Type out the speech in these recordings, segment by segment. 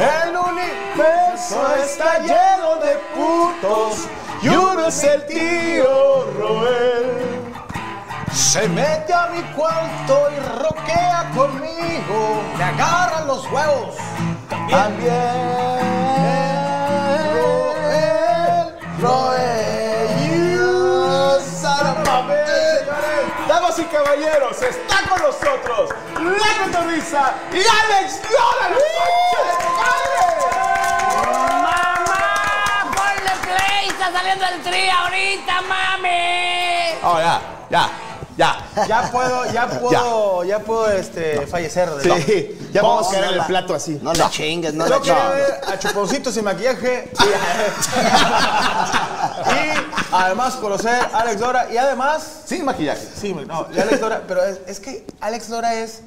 El universo está lleno de putos y uno es el tío Roel. Se mete a mi cuarto y roquea conmigo. Me agarra los huevos. También. Y caballeros, está con nosotros la cotorriza y Alex Lora, la concha de tu madre. ¡Mamá! ¡Ponle play! ¡Está saliendo el tri ahorita, mami! Oh, ya, ya, ya. Ya puedo, ya puedo, ya, puedo este, fallecer. de Sí, ya vamos a caer en el plato así. No le chingues, no Yo quería chingues. ver a Chuponcito sin maquillaje. y además conocer a Alex Dora. Y además, Sin maquillaje. sí, no, y Alex Dora, pero es, es que Alex Dora es,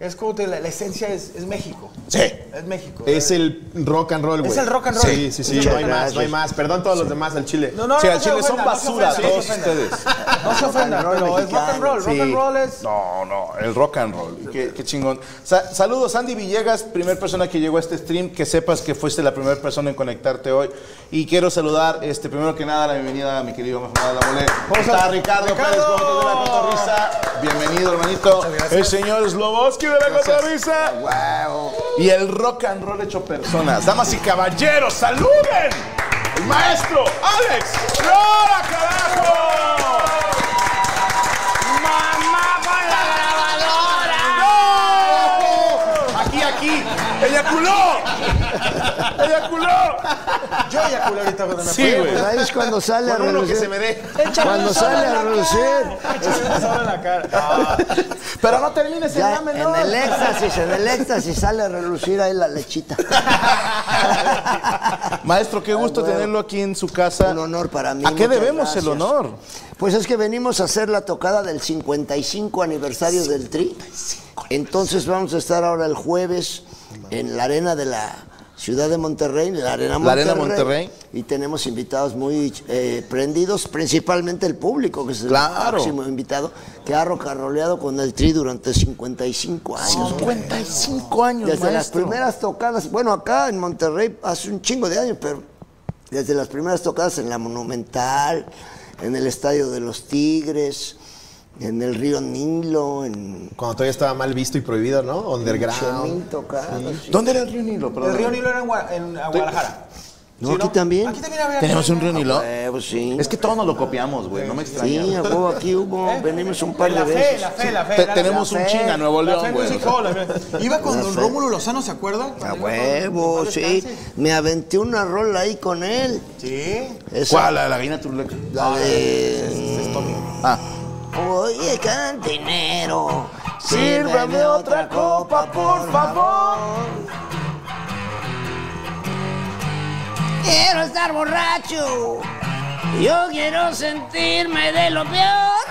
es como te, la, la esencia es, es México. Sí. Es México. Es el rock and roll, güey. Es el rock and roll. Sí, sí, sí. No hay más, no hay más. Perdón todos los demás al chile. No, no, sí, no, al chile son ofenda, basura no todos ustedes. No se ofendan, Rock and roll pero es rock and roll. Rock and roll es. No, no, el rock and roll. Qué, qué chingón. Sa- saludos, Andy Villegas, primer persona que llegó a este stream. Que sepas que fuiste la primera persona en conectarte hoy. Y quiero saludar, este, primero que nada, la bienvenida a mi querido Mohamed Lamolé. ¿Cómo está Ricardo, Ricardo? Pérez Gómez de la Cotorrisa? Bienvenido, hermanito. El señor Sloboski de la Cotorrisa. Y el rock and roll hecho personas. Damas y caballeros, saluden. El maestro Alex Lora, carajo. ¡Mamá, pon la grabadora! ¡No! Aquí, aquí. ¡Eyaculó! ¡Eyaculó! Yo ya culé ahorita cuando me Sí, fui. güey. Pues ahí es cuando sale a Con uno que relucir. se me dé. Cuando sale a relucir. Échame en la cara. Ah. Pero no termines el Ya, ramen, en el éxtasis, en el éxtasis sale a relucir ahí la lechita. Maestro, qué gusto Ay, güey. tenerlo aquí en su casa. Un honor para mí. ¿A qué debemos el honor? Pues es que venimos a hacer la tocada del 55 aniversario del Tri. Entonces vamos a estar ahora el jueves en la arena de la ciudad de Monterrey, la arena La Monterrey. Arena Monterrey. Y tenemos invitados muy eh, prendidos, principalmente el público, que es el máximo invitado, que ha rocarroleado con el Tri durante 55 años. 55 años, Desde las primeras tocadas, bueno, acá en Monterrey hace un chingo de años, pero desde las primeras tocadas en la Monumental, en el Estadio de los Tigres, en el río Nilo, en Cuando todavía estaba mal visto y prohibido, ¿no? Underground. Tocando. sí. ¿Dónde era el río Nilo? Perdón. El río Nilo era en, Gua- en Guadalajara. No, ¿Sí, aquí también. Aquí también había. ¿Tenemos un río Nilo? Eh, pues sí. Es que todos nos lo copiamos, güey. No me extraña. Sí, a huevo, aquí hubo, venimos un par de fe, veces. la fe, la fe. Tenemos la un fe. chinga Nuevo León, güey. Iba con La don fe. Rómulo Lozano, ¿se acuerdan? A huevo, sí. Me aventé una rola ahí con él. Sí. Esa, ¿Cuál? La la gallina turuleca. La de... Ah. Oye, cantinero, sírvame otra copa, por favor. Quiero estar borracho. Yo quiero sentirme de lo peor.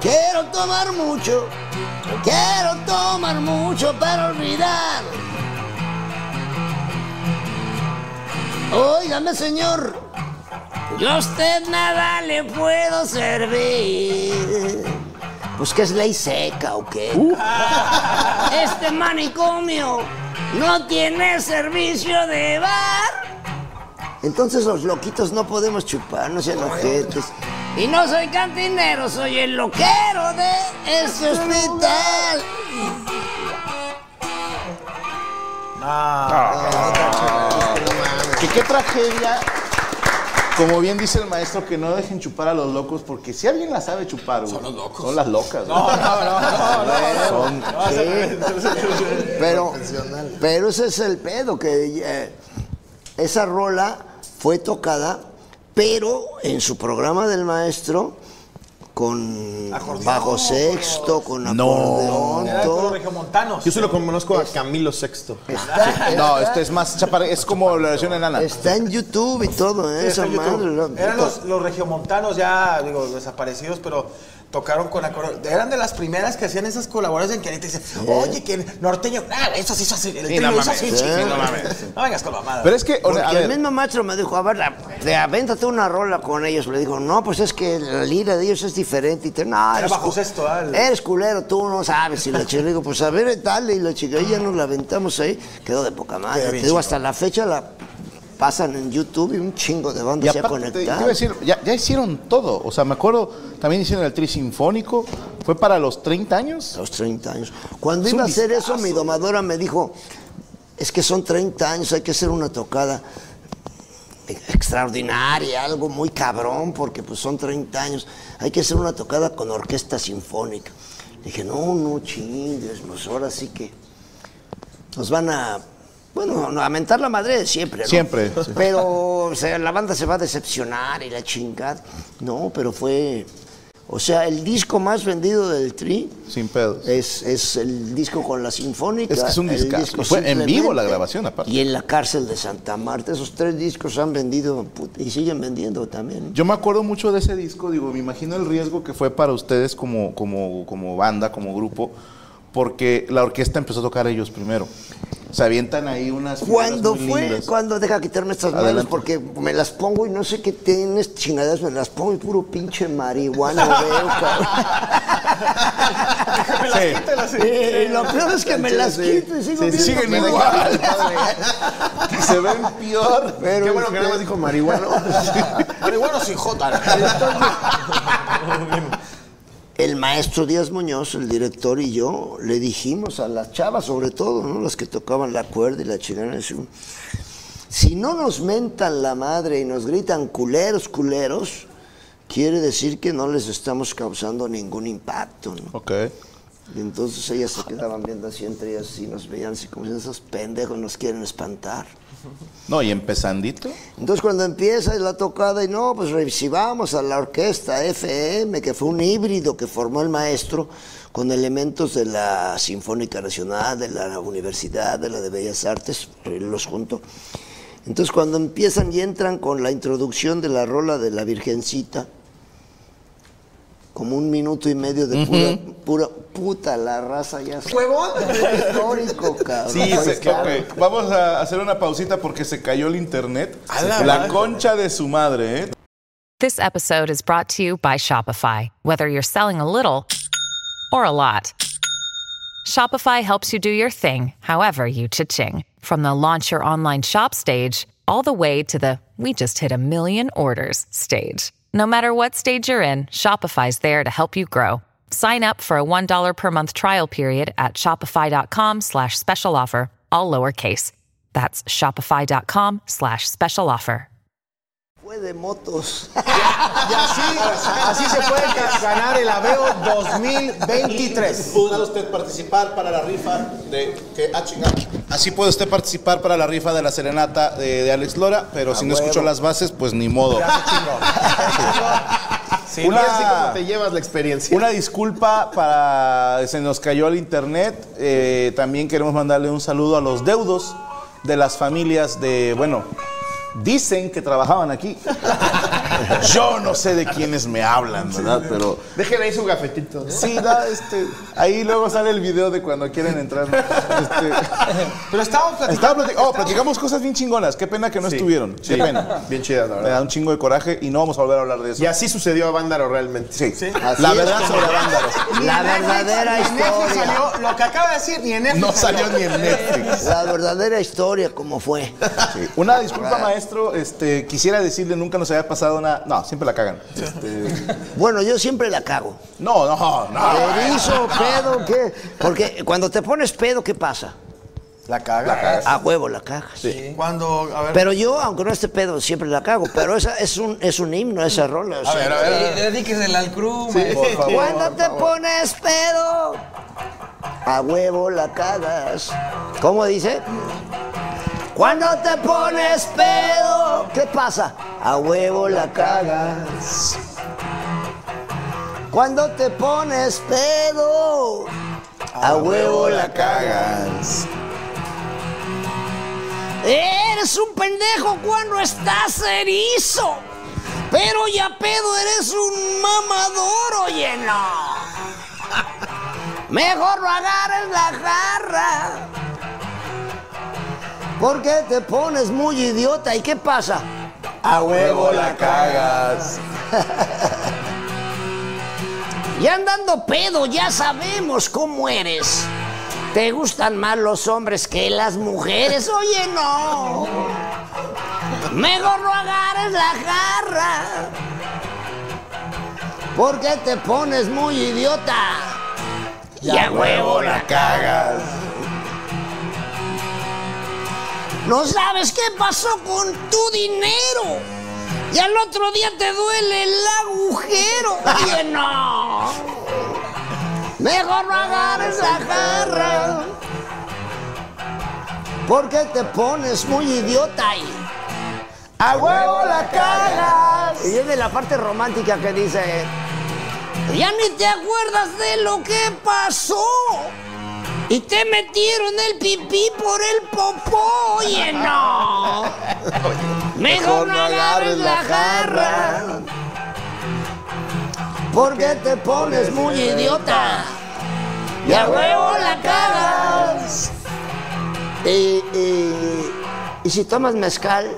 Quiero tomar mucho, quiero tomar mucho para olvidar. Óigame, señor, Yo a usted nada le puedo servir. pues que es ley seca o qué. Este manicomio no tiene servicio de bar. Entonces los loquitos no podemos chupar, no sean ojetes. Y no soy cantinero, soy el loquero de este hospital. Que qué tragedia. Como bien dice el maestro, que no dejen chupar a los locos, porque si alguien la sabe chupar, güey, son los locos. Son las locas. No, güey. no, no, no, no. Son- Pero, pero ese es el pedo, que eh, esa rola fue tocada, pero en su programa del maestro, con bajo sexto, con No. acordeón, los todo. regiomontanos. Yo solo conozco a Camilo Sexto. Está, No, este es más chapare- es como la versión enana. está en YouTube y todo, ¿eh? Sí, esa madre. Eran los, los regiomontanos ya, digo, desaparecidos, pero tocaron con acordeón. Eran de las primeras que hacían esas colaboraciones en que ahorita dicen, oye, que norteño, ah, eso sí, eso sí, el Sí, trío no hizo mames, así, sí, no mames. No vengas con mamadas. Pero es que, Porque a el ver, mismo maestro me dijo, a ver, la- avéntate una rola con ellos. Le digo, no, pues es que la lira de ellos es diferente. Y te, no, Era eres bajo Eres culero, tú no sabes. Y la chica le digo, pues a ver, dale. Y la chica, ya nos la aventamos ahí. Quedó de poca madre. Te digo, hasta la fecha la pasan en YouTube y un chingo de bandas se ha conectado. decir, ya, ya hicieron todo. O sea, me acuerdo, también hicieron el tri sinfónico. ¿Fue para los 30 años? Los 30 años. Cuando Es iba a hacer eso, mi domadora me dijo, es que son 30 años, hay que hacer una tocada extraordinaria, algo muy cabrón, porque pues son 30 años, hay que hacer una tocada con orquesta sinfónica. Dije, no, no chingues, pues ahora sí que nos van a, bueno, no, a mentar la madre de siempre, ¿no? Siempre, sí. Pero o sea, la banda se va a decepcionar y la chingada. No, pero fue, o sea, el disco más vendido del Tri Sin pedos. es, es el disco con la sinfónica. Es que es un disco fue en vivo la grabación, aparte. Y en la cárcel de Santa Marta. Esos tres discos han vendido y siguen vendiendo también. Yo me acuerdo mucho de ese disco, digo, me imagino el riesgo que fue para ustedes como, como, como banda, como grupo, porque la orquesta empezó a tocar ellos primero. Se avientan ahí unas Cuando muy fue, lindas. cuando deja quitarme estas manos Adelante. porque me las pongo y no sé qué tienes chingaderas, me las pongo y puro pinche marihuana veo, cabrón. Sí. Y lo peor es que me las quito y sigo Sí, viendo siguen igual. se ven peor. Pero Qué bueno que nada más dijo marihuano. Marihuana sin J. El maestro Díaz Muñoz, el director y yo le dijimos a las chavas, sobre todo, ¿no? las que tocaban la cuerda y la chingada, si no nos mentan la madre y nos gritan culeros, culeros, quiere decir que no les estamos causando ningún impacto. ¿no? Ok. Y entonces ellas se quedaban viendo así entre ellas y nos veían así como si esos pendejos nos quieren espantar. No, y empezandito. Entonces cuando empieza la tocada y no, pues recibamos a la orquesta FM, que fue un híbrido que formó el maestro con elementos de la Sinfónica Nacional, de la Universidad, de la de Bellas Artes, los juntó. Entonces cuando empiezan y entran con la introducción de la rola de la Virgencita, como un minuto y medio de pura, pura puta, la raza ya se- ¿Huevón? histórico, cabrón. Sí, se-. Vamos a hacer una pausita porque se cayó el internet. A la concha de su madre, ¿eh? This episode is brought to you by Shopify. Whether you're selling a little or a lot, Shopify helps you do your thing, however you cha-ching. From the launch your online shop stage, all the way to the we just hit a million orders stage. No matter what stage you're in, Shopify's there to help you grow. Sign up for a $1 per month trial period at shopify.com slash special offer, all lowercase. That's shopify.com slash special offer. Fue de motos. Y así, así se puede ganar el Aveo 2023. Podrá usted participar para la rifa de que ah, chingada. Así puede usted participar para la rifa de la serenata de, de Alex Lora, pero si no huevo. escuchó las bases, pues ni modo. Sí, no, así como te llevas la experiencia. Una disculpa para se nos cayó el internet. Eh, también queremos mandarle un saludo a los deudos de las familias de, bueno, dicen que trabajaban aquí. Yo no sé de quiénes me hablan, ¿verdad? Pero Déjenle ahí su gafetito. ¿no? sí, da, este, ahí luego sale el video de cuando quieren entrar. Este, Pero estábamos platicando. estaba oh, platicamos cosas bien chingonas. Qué pena que no Sí. estuvieron. Sí. Qué pena. Bien chida, la Me da verdad. un chingo de coraje y no vamos a volver a hablar de eso. Y así sucedió a Vándaro realmente. Sí. Así La verdad sobre Vándaro. La verdadera historia. salió, lo que acaba de decir, ni en Netflix No salió ni en Netflix. La verdadera historia, como fue. Sí. Una disculpa, maestro. Este, quisiera decirle, nunca nos había pasado una. No, siempre la cagan. Este, Bueno, yo siempre la cago. no, no, no. Erizo, pedo, ¿qué? Porque cuando te pones pedo, ¿qué pasa? La caga. A huevo la cagas. Cuando, a ver. Pero yo, aunque no esté pedo, siempre la cago. Pero esa es un, es un himno, esa rola. a ver, a ver. Dedíquesela al crew, Cuando te pones pedo, a huevo la cagas. ¿Cómo dice? Cuando te pones pedo, ¿qué pasa? A huevo la cagas. Cuando te pones pedo, a huevo la cagas. Eres un pendejo cuando estás erizo. Pero ya pedo eres un mamador, oye, no. Mejor no agarres la jarra. Porque te pones muy idiota. ¿Y qué pasa? A huevo la cagas. Y andando pedo, ya sabemos cómo eres. ¿Te gustan más los hombres que las mujeres? Oye, no. Mejor no agarres la jarra. Porque te pones muy idiota. Y a huevo la cagas. No sabes qué pasó con tu dinero. Y al otro día te duele el agujero. Oye, no. Mejor no agarres la jarra. Porque te pones muy idiota y a huevo la cagas. Y viene la parte romántica que dice, ya ni te acuerdas de lo que pasó. Y te metieron el pipí por el popó, oye, no. Mejor no agarres la jarra. Porque te pones muy idiota. Y a huevo la cagas. Y, y- y si tomas mezcal,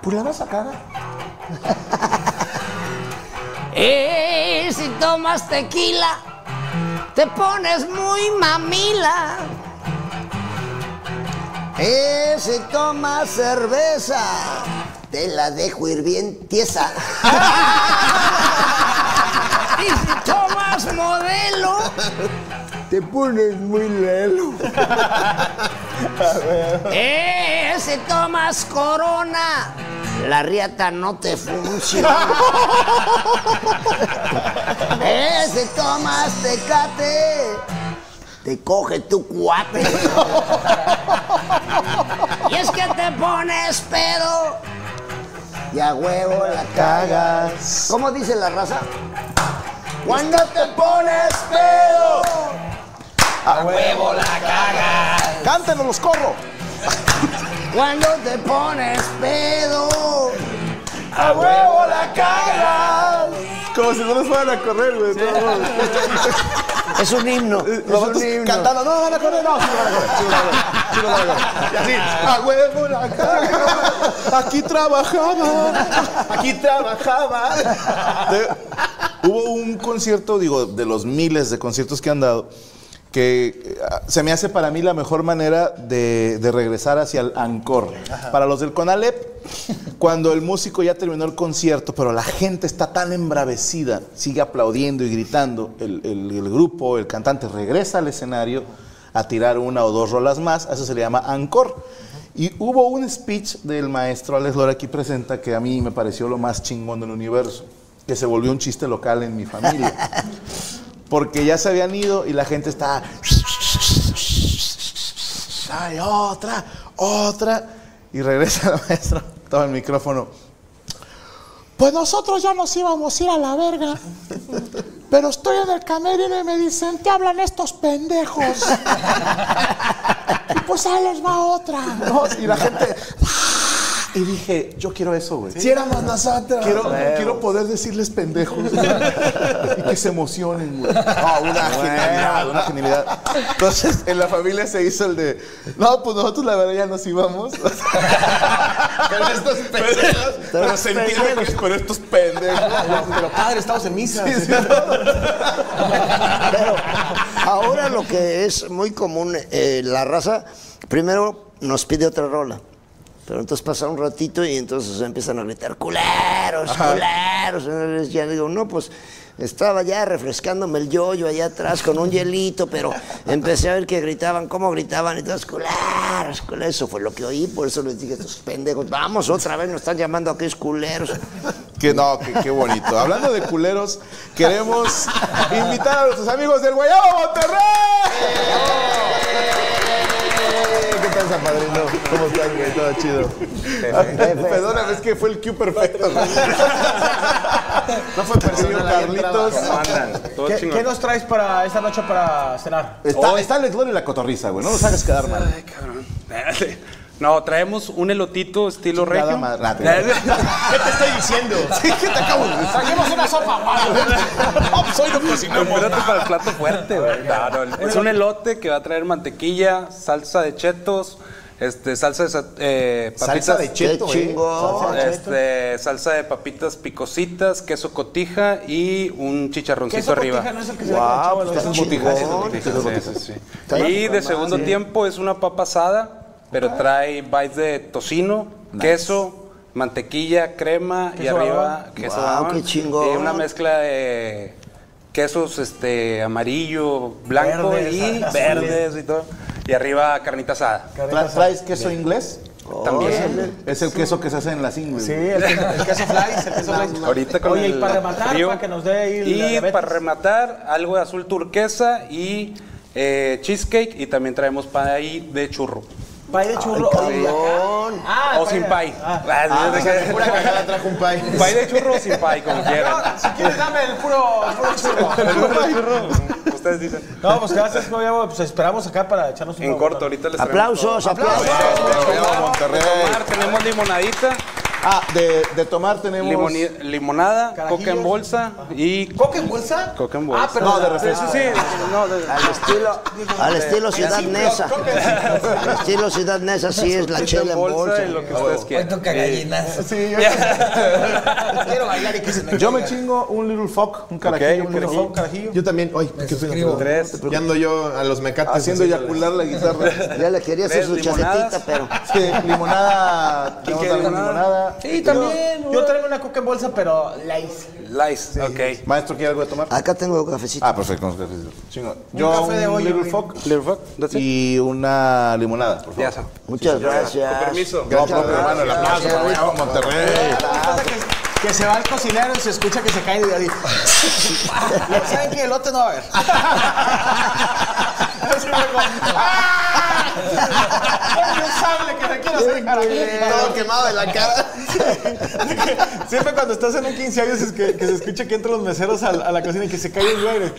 pues la vas a cagar. y si tomas tequila, te pones muy mamila. Y si tomas cerveza, te la dejo ir bien tiesa. y si tomas modelo, te pones muy lelo. Eh, si tomas corona, la riata no te funciona. eh, si tomas tecate, te coge tu cuate. y es que te pones pedo y a huevo la cagas. ¿Cómo dice la raza? Cuando te pones pedo, A huevo la caga. ¡Cántenos los corro! cuando te pones pedo, ¡A huevo la cagas! Como si no nos fueran a correr, güey. es un himno. Es Nosotros un himno. cantando, no van a correr, no, sí van a correr, sí van a correr, sí van a correr. Y así, a huevo la aquí trabajaba, aquí trabajaba. De- hubo un concierto, digo, de los miles de conciertos que han dado, que eh, se me hace para mí la mejor manera de, de regresar hacia el ancor. Para los del CONALEP, cuando el músico ya terminó el concierto, pero la gente está tan embravecida, sigue aplaudiendo y gritando, el, el- el grupo, el cantante regresa al escenario a tirar una o dos rolas más, eso se le llama ancor. Y hubo un speech del maestro Alex Lora aquí presenta que a mí me pareció lo más chingón del universo, que se volvió un chiste local en mi familia. Porque ya se habían ido y la gente estaba. ¡Ay, otra! ¡Otra! Y regresa el maestro, toma el micrófono. Pues nosotros ya nos íbamos a ir a la verga. Pero estoy en el camerino y me dicen, te hablan estos pendejos. Y pues ahí les va otra. ¿no? Y la gente. ¡Ah! Y dije, yo quiero eso, güey. Si éramos nosotros. Quiero, quiero poder decirles pendejos y que se emocionen, güey. No, una genialidad, una genialidad. Entonces, en la familia se hizo el de, no, pues nosotros la verdad ya nos íbamos. Pero estos pendejos, pero se entiende que es por estos pendejos. Pero padre, estamos en misa. Pero ahora lo que es muy común, eh, la raza, primero nos pide otra rola. Pero entonces pasa un ratito y entonces empiezan a gritar, culeros, culeros. Entonces ya digo, no, pues estaba ya refrescándome el yoyo allá atrás con un hielito, pero empecé a ver que gritaban, cómo gritaban, y todos, culeros, culeros. Eso fue lo que oí, por eso les dije, estos pendejos, vamos otra vez, nos están llamando aquí es culeros. Que no, que qué bonito. Hablando de culeros, queremos invitar a nuestros amigos del Guayabo Monterrey. ¿Qué tal, San Padrino? ¿Cómo estás, güey? Todo chido. Perdóname, es que fue el cue perfecto. güey. No fue persona Carlitos. ¿Qué, qué nos traes para esta noche para cenar? Está, está el Glor y la cotorriza, güey. No nos hagas quedar mal. Ay, cabrón. No, traemos un elotito estilo Chingada regio. madre. Ah, ¿Qué te estoy diciendo? Sí, ¿qué te acabo de decir? Trajimos una sopa, No, pues hoy no cocinamos. Espérate para el plato fuerte, güey. No, no, es un elote que va a traer mantequilla, salsa de chetos, este, salsa de eh, papitas. Salsa de cheto, eh. chingón. Este, salsa de papitas picositas, queso cotija y un chicharroncito Queso arriba. cotija no es el que se ve Guau, con el chavo pues está los- chingón. Sí, sí, sí. Y de segundo tiempo es una papa asada, pero trae bites de tocino, queso, mantequilla, crema y arriba queso babón. qué chingón. Y una mezcla de quesos este amarillo, blanco Verdes, y azules. verdes y todo. Y arriba carnita asada. Tra- ¿Traes queso inglés? También. Es el queso que se hace en las ingles. Sí, el, el queso flies, el queso flies. Ahorita con Oye, el y para rematar, frío. para que nos dé ahí Y para rematar, algo de azul turquesa y eh, cheesecake. Y también traemos pay de churro. Pay de churro. Ay. Ah, o sin pay. Ah. Ah, Pura cagada trajo un pay. Pay de churro o sin pay, como quieran. No, si quieres, dame el puro, el puro churro. Ustedes dicen. No, pues gracias. Pues esperamos acá para echarnos un En corto, ahorita les Aplausos, aplausos. Guayabo, Monterrey. Tenemos limonadita, Ah, de, de tomar tenemos. limoni- limonada, Carajillos. coca en bolsa y ¿Coca en bolsa? coca en bolsa. Ah, pero No, de refresco. Sí, sí, no, de- Al estilo, al estilo Ciudad Neza. Al estilo Ciudad Neza sí es la chela en bolsa. y lo que ustedes quieran. toca gallinas. Sí, yo, Quiero bailar y que se me yo me chingo un little fuck, un carajillo. Un little carajillo. fuck, carajillo. Yo también. Ay, qué suscribo. Tres. Ya ando yo a los mecates. Haciendo eyacular la guitarra. Ya le quería hacer Tres su limonadas. chaletita, pero. Sí, limonada. ¿Quién tenemos quiere también limonada? limonada. Sí, también. Yo traigo una coca en bolsa, pero la hice. Lice, ok. Maestro, ¿quiere algo de tomar? Acá tengo cafecito. Ah, perfecto. con cafecito. Chingo. Yo café de un olla, little fuck Little fuck, that's it. y una limonada, por favor. Ya está. Muchas gracias. permiso. No, por hermano, el aplauso para Monterrey. Que, que se va el cocinero y se escucha que se cae de ahí. ¿Saben qué? El lote no va a haber. ¡Ah! ¡Es un sable que te quiero hacer cara! Todo quemado de la cara. Siempre cuando estás en un 15 años es que, que se escucha que entran los meseros a, a la cocina y que se cae el güey.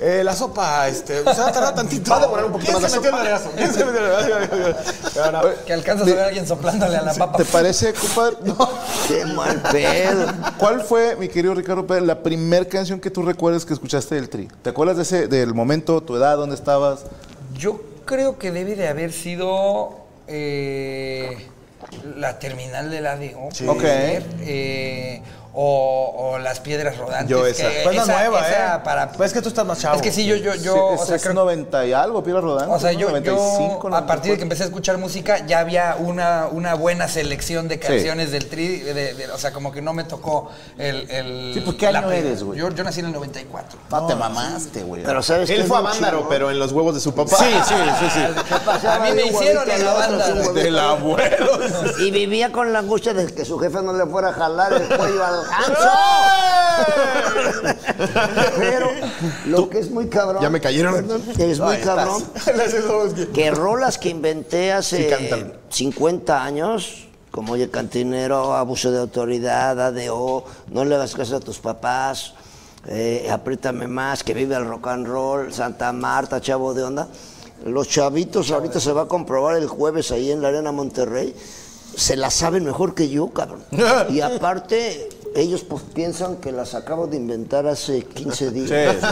Eh, la sopa, este, se va a tardar tantito. Va a demorar un poquito ¿Quién más se la metió el regazo? ¿Quién se metió el regazo? No. Que alcanzas a ver a alguien soplándole a la papa. ¿Te parece, compadre? No. Qué mal pedo. ¿Cuál fue, mi querido Ricardo Pérez, la primer canción que tú recuerdas que escuchaste del Tri? ¿Te acuerdas de ese, del momento, tu edad, dónde estabas? Yo creo que debe de haber sido eh, la terminal del ADO. puede Ok. eh, o, o Las Piedras Rodantes. Yo esa. que Pues la nueva, esa ¿eh? Para, Pues es que tú estás más chavo. Es que sí, yo, yo, yo, Sí, o sea, es creo 90 y algo, Piedra Rodante. o sea, yo, ¿no? 95, yo, a partir de 94. que empecé a escuchar música, ya había una, una buena selección de canciones del tri. de- de- o sea, como que no me tocó el. el Sí, pues, ¿qué la año eres, güey? Yo, yo nací en el 94. No, te mamaste, güey. Pero ¿sabes Él fue a Mándaro, pero en los huevos de su papá. Sí, sí, sí, sí. A mí me hicieron en la banda. Del abuelo. Y vivía con la angustia de que su jefe no le fuera a jalar el cuello al ganso. Pero lo que es muy cabrón. Ya me cayeron. Es muy cabrón. Que rolas que inventé hace Sí cantan. 50 años, como Oye Cantinero, Abuso de Autoridad, ADO, No le hagas caso a tus papás, eh, Apriétame Más, Que vive el rock and roll, Santa Marta, Chavo de Onda. Los chavitos, ahorita se va a comprobar el jueves ahí en la Arena Monterrey, se la saben mejor que yo, cabrón. Y aparte, ellos pues piensan que las acabo de inventar hace 15 Sí, días. sí.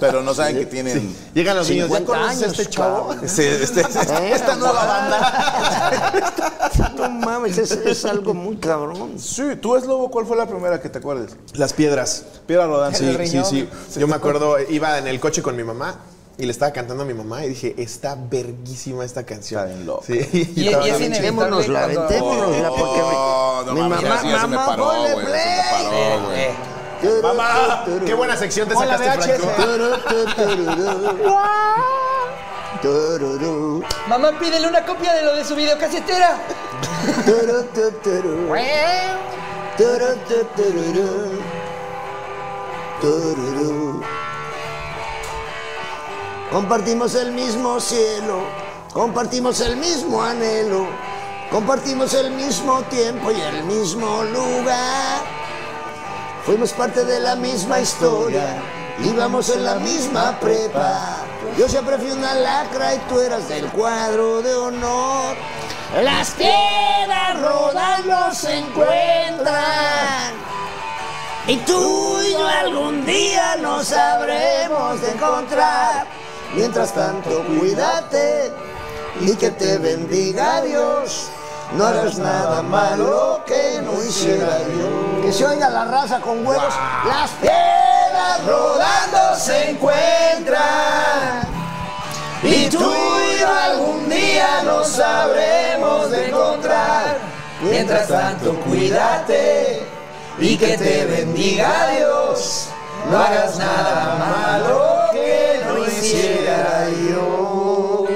Pero no saben que tienen. Llegan los niños, ¿ya 50 conoces a este años, chavo? este- Eh, esta nueva banda. No mames, es, es algo muy cabrón. Sí, tú es lobo, ¿cuál fue la primera que te acuerdes? Las piedras. Piedra Rodante. Sí, sí, sí. Yo me acuerdo, iba en el coche con mi mamá y le estaba cantando a mi mamá y dije, está verguísima esta canción. Está bien loco. Sí. Y- y estaba es bien inevitable Aventémonosla, aventémonosla, porque Oh, mi, no mi mamá, se me mamá, paró, güey, se me paró, güey. Eh, Turu, Mamá, qué buena sección te Hola, sacaste. Franco. Mamá, pídele una copia de lo de su videocasetera. Compartimos el mismo cielo, compartimos el mismo anhelo, compartimos el mismo tiempo y el mismo lugar. Fuimos parte de la misma historia, íbamos en la misma prepa. Yo siempre fui una lacra y tú eras del cuadro de honor. Las piedras rodando se encuentran. Y tú y yo algún día nos sabremos de encontrar. Mientras tanto, cuídate y que te bendiga Dios. No hagas nada malo que no hiciera yo. Que se oiga la raza con huevos. Las piedras rodando se encuentran. Y tú y yo algún día nos sabremos de encontrar. Mientras tanto, cuídate y que te bendiga Dios. No hagas nada malo que no hiciera yo.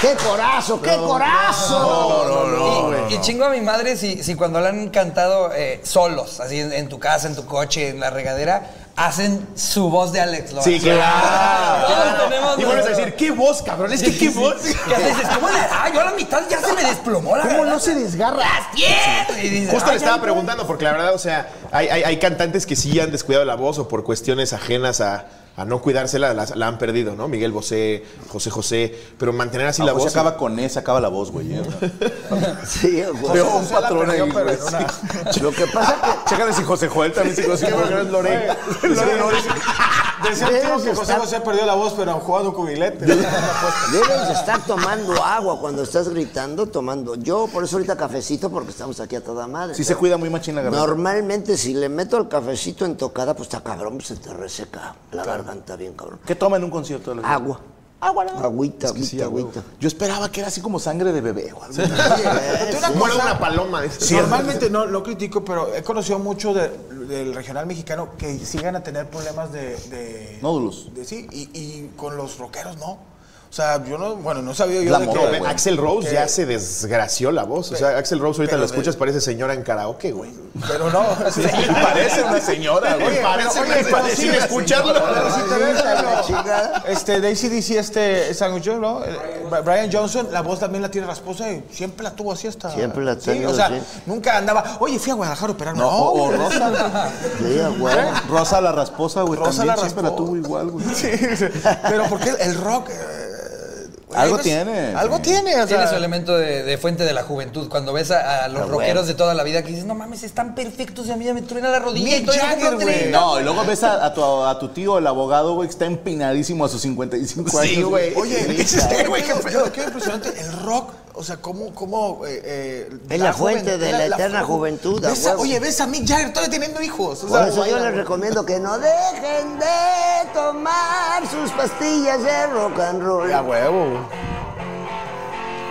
¡Qué corazo, qué corazo! Y, y chingo a mi madre si, si cuando la han cantado eh, solos, así en, en tu casa, en tu coche, en la regadera, hacen su voz de Alex Lora. Sí, claro. Todos tenemos Y vuelves a decir, ¿qué voz, cabrón? Es que qué voz. ¿Qué haces? Dices, ¿Cómo le hará? Yo a la mitad ya se me desplomó la ¿Cómo verdad. no se desgarra? ¡Las dices, Justo le "Ay, estaba preguntando, porque la verdad, o sea, hay, hay- hay cantantes que sí han descuidado la voz o por cuestiones ajenas a, a no cuidársela, la, la han perdido, ¿no? Miguel Bosé, José José, pero mantener así la La voz voz. acaba con E, se acaba la voz, güey. ¿eh? Sí, güey. Veo un patrón ahí, güey. Lo que pasa que Chécale si José Joel también se no es Loré. Decía el tío que José estar- José perdió la voz, pero jugando cubilete. Debes de estar tomando agua cuando estás gritando, tomando. Yo, por eso ahorita cafecito, porque estamos aquí a toda madre. Sí se cuida muy machín la garganta. Normalmente, si le meto el cafecito en tocada, pues está cabrón, pues se te reseca la garganta bien cabrón. ¿Qué toma en un concierto? de Agua. Agua, Agüita, agüita, agüita. Yo esperaba que era así como sangre de bebé. güey. Muere una paloma. Normalmente no lo critico, pero he conocido mucho de- del regional mexicano que sigan a tener problemas de. de Nódulos. de- sí, y, y con los rockeros no. O sea, yo no, bueno, no sabía yo La de moda, que. güey. Axel Rose que- ya se desgració la voz. O sea, Axel Rose ahorita Pero lo de- escuchas, parece señora en karaoke, güey. Pero no. sí. Parece una señora, güey. Oye, parece una- parece una escucharlo. la. Este, de ACDC, este, San Joe, ¿no? Eh, Brian Johnson, la voz también la tiene rasposa y siempre la tuvo así hasta. Siempre la ha Sí, o sea, nunca andaba, oye, fui a Guadalajara a operar. No, o, o Rosa. A huevo. Rosa la rasposa, güey. Rosa También la siempre la rasposa. tuvo igual, güey. Sí, sí. pero porque el rock, Algo pues, tiene. Algo tiene, o Tiene su elemento de, de fuente de la juventud. Cuando ves a, a los Ah, rockeros bueno. de toda la vida que dices, no mames, están perfectos y a mí ya me truena la rodilla. Y Jagger. No, y luego ves a, a tu, a tu tío, el abogado, güey, que está empinadísimo a sus 55 Sí, años. güey. Oye, Sí, es este, güey, qué, qué qué impresionante. El rock, o sea, cómo, cómo eh, eh, Es la fuente de la eterna juventud, Ves a- oye, ves a Mick Jagger todavía teniendo hijos. O Por eso yo les recomiendo que no dejen de tomar sus pastillas de rock and roll. a huevo.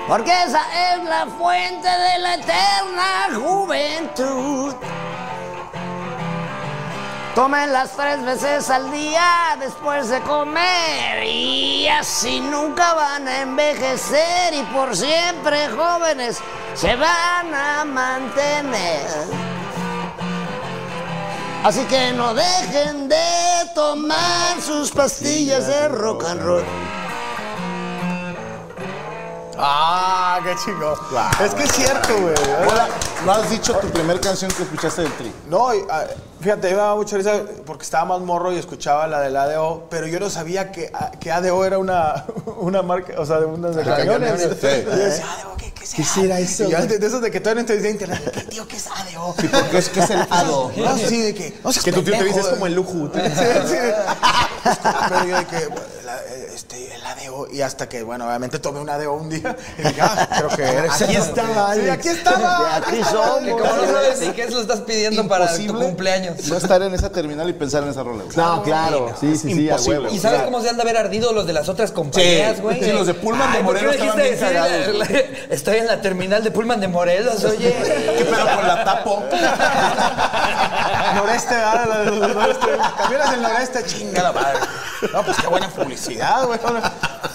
Porque esa es la fuente de la eterna juventud. Tómenlas tres veces al día después de comer y así nunca van a envejecer y por siempre jóvenes se van a mantener. Así que no dejen de tomar sus pastillas de rock and roll. Ah, qué chingón. Es que es cierto, güey. Hola, ¿no has dicho tu primer canción que escuchaste del Tri? No, y, ah, fíjate, me daba mucha risa porque estaba más morro y escuchaba la del ADO, pero yo no sabía que, ah, que ADO era una, una marca, o sea, de unas de camiones. camiones, sí. Y yo decía, ADO, ¿qué, qué será? será eso, Y yo, güey? de, esos de que todavía no entendía internet, ¿qué tío, qué es ADO? Sí, porque es que es el ADO. No, sí, de que. No seas Que tu tío te dice es como el lujo. Sí, sí. Pero yo de que, eh, este, el Y hasta que, bueno, obviamente tomé un ADO un día y dije, ah, creo que eres. Aquí estaba, Sí, Alex. aquí estaba. Aquí somos. Y como no sabes ni qué se lo estás pidiendo para tu cumpleaños. No estar en esa terminal y pensar en esa rola. güey. No, claro. Sí, sí, sí, a Imposible. huevo. ¿Y sabes cómo se han de haber ardido los de las otras compañías, Sí, güey? sí, los de Pullman de Ay, ¿por qué Morelos estaban bien decir, la- la- Estoy en la terminal de Pullman de Morelos, oye. ¿Qué pedo con la tapo? Noreste, ¿verdad? La del noreste. Camiones del noreste, chinga la madre. No, pues qué buena publicidad, güey.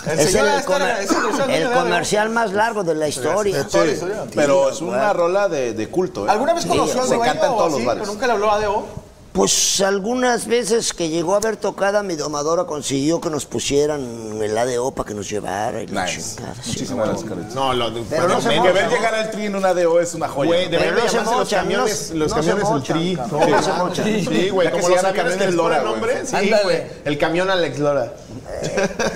El Es el, comer- el ADO. comercial más largo de la historia. la historia. Pero es una rola de, de culto. ¿eh? ¿Alguna vez conoció al Se canta en todos así, los bares. pero nunca le habló a ADO? Pues algunas veces que llegó a ver tocada, mi domadora consiguió que nos pusieran el ADO para que nos llevara y Nice. chingada. sí. Muchísimas gracias, Carlitos. No, lo de Pero no se mocha, ver ¿no? llegar al Tri en una DO es una joya. Güey, ¿no? de no se llamarse los camiones, no- los no camiones el mochan, tri. Sí. no se mochan. Sí, güey, como los les Lora, nombre. Sí, güey. El camión Alex Lora. Yo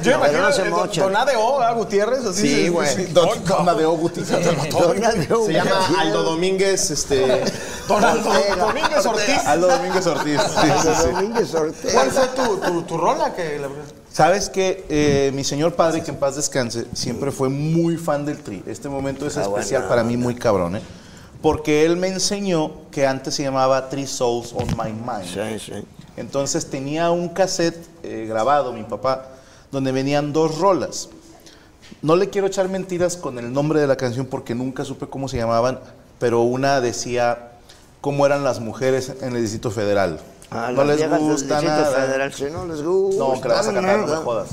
Pero imagino no se mocha. Don ADO. Gutiérrez, así. Sí, güey. Don- Dona de Oguti. Don ADO. Se llama Aldo Domínguez, este... Don Aldo. Domínguez Ortiz. Aldo Domínguez Ortiz. Sí, sí, Aldo sí. Domínguez Ortega. ¿Cuál fue tu, tu, tu rola que la- Sabes que eh, mi señor padre, que en paz descanse, siempre fue muy fan del Tri. Este momento es Ah, especial buena para mí, muy cabrón, ¿eh? Porque él me enseñó que antes se llamaba Three Souls on My Mind. Sí, sí. Entonces tenía un cassette eh, grabado, mi papá, donde venían dos rolas. No le quiero echar mentiras con el nombre de la canción porque nunca supe cómo se llamaban, pero una decía cómo eran las mujeres en el Distrito Federal. A no les gusta nada. Federal, si no les gusta. No, que la vas a cantar, no me jodas.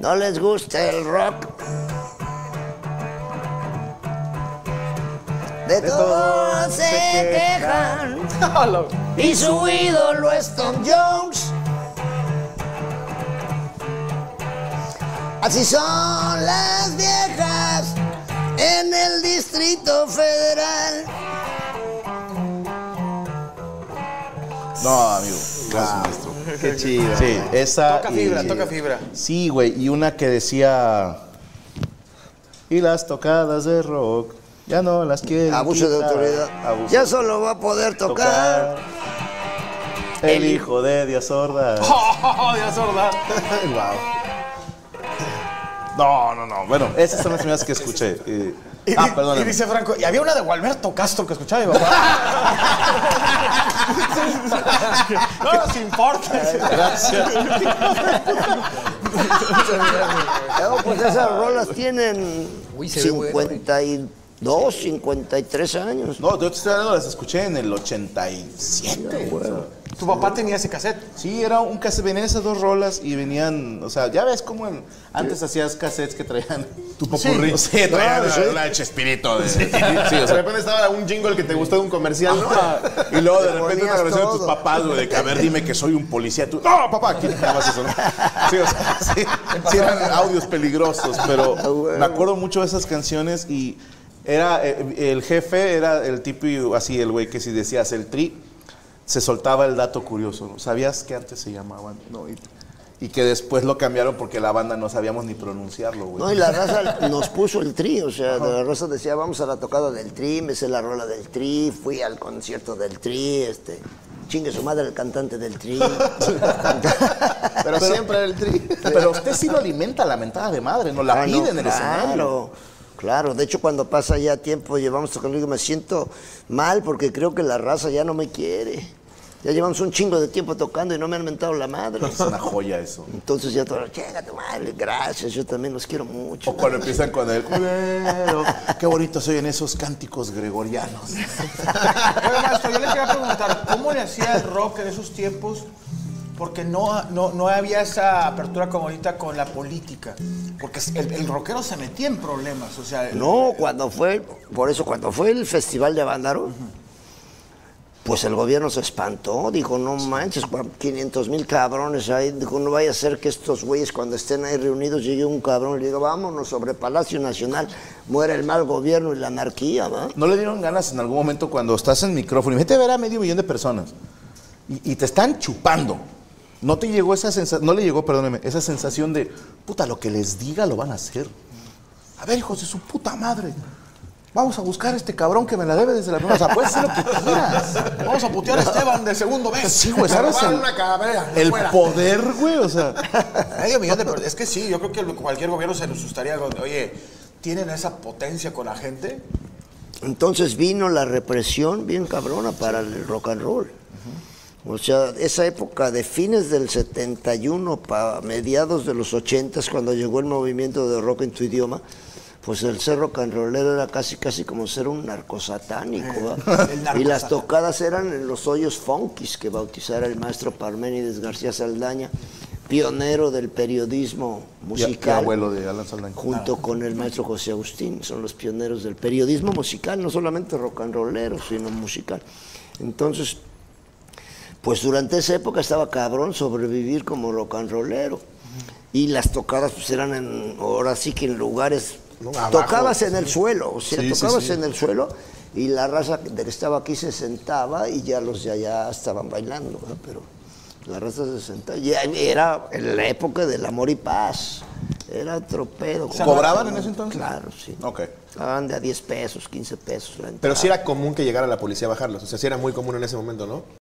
No les gusta el rock. De todo se quejan. Y su ídolo es Tom Jones. Así son las viejas en el Distrito Federal. No, amigo. Gracias, maestro. Qué chido. Sí, esa. Toca y- fibra, toca fibra. Sí, güey. Y una que decía. Y las tocadas de rock. Ya no las quiero. Abuso de autoridad. Ya solo va a poder tocar. El hijo de Díaz Sorda. ¡Oh, Dios sorda! No, no, no. Bueno, esas son las primeras que escuché. Y- Y, ah, perdóname. y dice Franco, y había una de Gualberto Castro que escuchaba mi papá. no nos importa. No, pues esas rolas tienen Uy, se ve 52, 53 años. No, yo te estoy hablando, las escuché en el 87. Tu papá tenía ese cassette. Sí, era un cassette, venían esas dos rolas y venían, o sea, ya ves cómo en- antes hacías cassettes que traían tu popurrí. Sí, traían No, sí. la de Chespirito. De, sí, o De sea, repente estaba un jingle que te gustó de un comercial, ¿no? y luego de Te repente ponías una grabación de tus todo. papás, güey, de que a ver, dime que soy un policía. Tú, no, papá, aquí nada más eso, ¿no? Sí, o sea, sí, sí eran audios peligrosos, pero me acuerdo mucho de esas canciones y era, eh, el jefe era el tipo así, el güey que si decías el tri, se soltaba el dato curioso, ¿no? ¿Sabías que antes se llamaban? No, y, Y que después lo cambiaron porque la banda no sabíamos ni pronunciarlo, güey. No, y la raza nos puso el tri, o sea, la raza decía, vamos a la tocada del tri, me sé la rola del tri, fui al concierto del tri, este, chingue su madre el cantante del tri. Pero, siempre el tri. Pero usted sí lo alimenta la mentada de madre, no la Ah, no, pide en el escenario. Claro. De hecho, cuando pasa ya tiempo, llevamos tocando, digo, me siento mal porque creo que la raza ya no me quiere. Ya llevamos un chingo de tiempo tocando y no me han mentado la madre. Es una joya eso. Entonces ya todo, llega tu madre, gracias, yo también los quiero mucho. O cuando empiezan con el culero. Qué bonito se oyen esos cánticos gregorianos. Oye, maestro, yo le quería preguntar, ¿cómo le hacía el rock en esos tiempos? Porque no, no, no había esa apertura como ahorita con la política. Porque el, el rockero se metía en problemas. O sea, No, cuando fue, por eso cuando fue el Festival de Avándaro, pues el gobierno se espantó, dijo, no manches, 500 mil cabrones ahí, dijo, no vaya a ser que estos güeyes cuando estén ahí reunidos llegue un cabrón y le diga, vámonos sobre Palacio Nacional, muere el mal gobierno y la anarquía, ¿va? ¿No le dieron ganas en algún momento cuando estás en micrófono y vete a ver a medio millón de personas y, y te están chupando? ¿No te llegó esa sensación, no le llegó, perdóneme, esa sensación de, puta, lo que les diga lo van a hacer? A ver, hijos de su puta madre, vamos a buscar a este cabrón que me la debe desde la primera. O sea, puedes hacer lo que quieras. Vamos a putear a Esteban de segundo mes. Sí, güey, ¿sabes? El, una el poder, güey, o sea. Medio millón de. Es que sí, yo creo que cualquier gobierno se nos asustaría con, oye, ¿tienen esa potencia con la gente? Entonces vino la represión bien cabrona para el rock and roll. O sea, esa época de fines del 71 para mediados de los 80 cuando llegó el movimiento de rock en tu idioma, pues el ser rock and rollero era casi casi como ser un narcosatánico. ¿va? El y las tocadas eran en los hoyos funkis que bautizara el maestro Parménides García Saldaña, pionero del periodismo Y, y musical abuelo de Alan Saldaña. junto con el maestro José Agustín, son los pioneros del periodismo musical, no solamente rock and rollero, sino musical. Entonces, pues durante esa época estaba cabrón sobrevivir como rock and rollero. Y las tocadas pues eran en, ahora sí que en lugares, abajo, tocabas en el suelo, o sea, Sí, tocabas sí. en el suelo y la raza de que estaba aquí se sentaba y ya los de allá estaban bailando, ¿no? pero la raza se sentaba. Y era en la época del amor y paz. Era otro pedo. ¿Cobraban en ese entonces? Claro, sí. Ok. Estaban de a 10 pesos, 15 pesos. la Pero sí era común que llegara la policía a bajarlos. O sea, sí era muy común en ese momento, ¿no?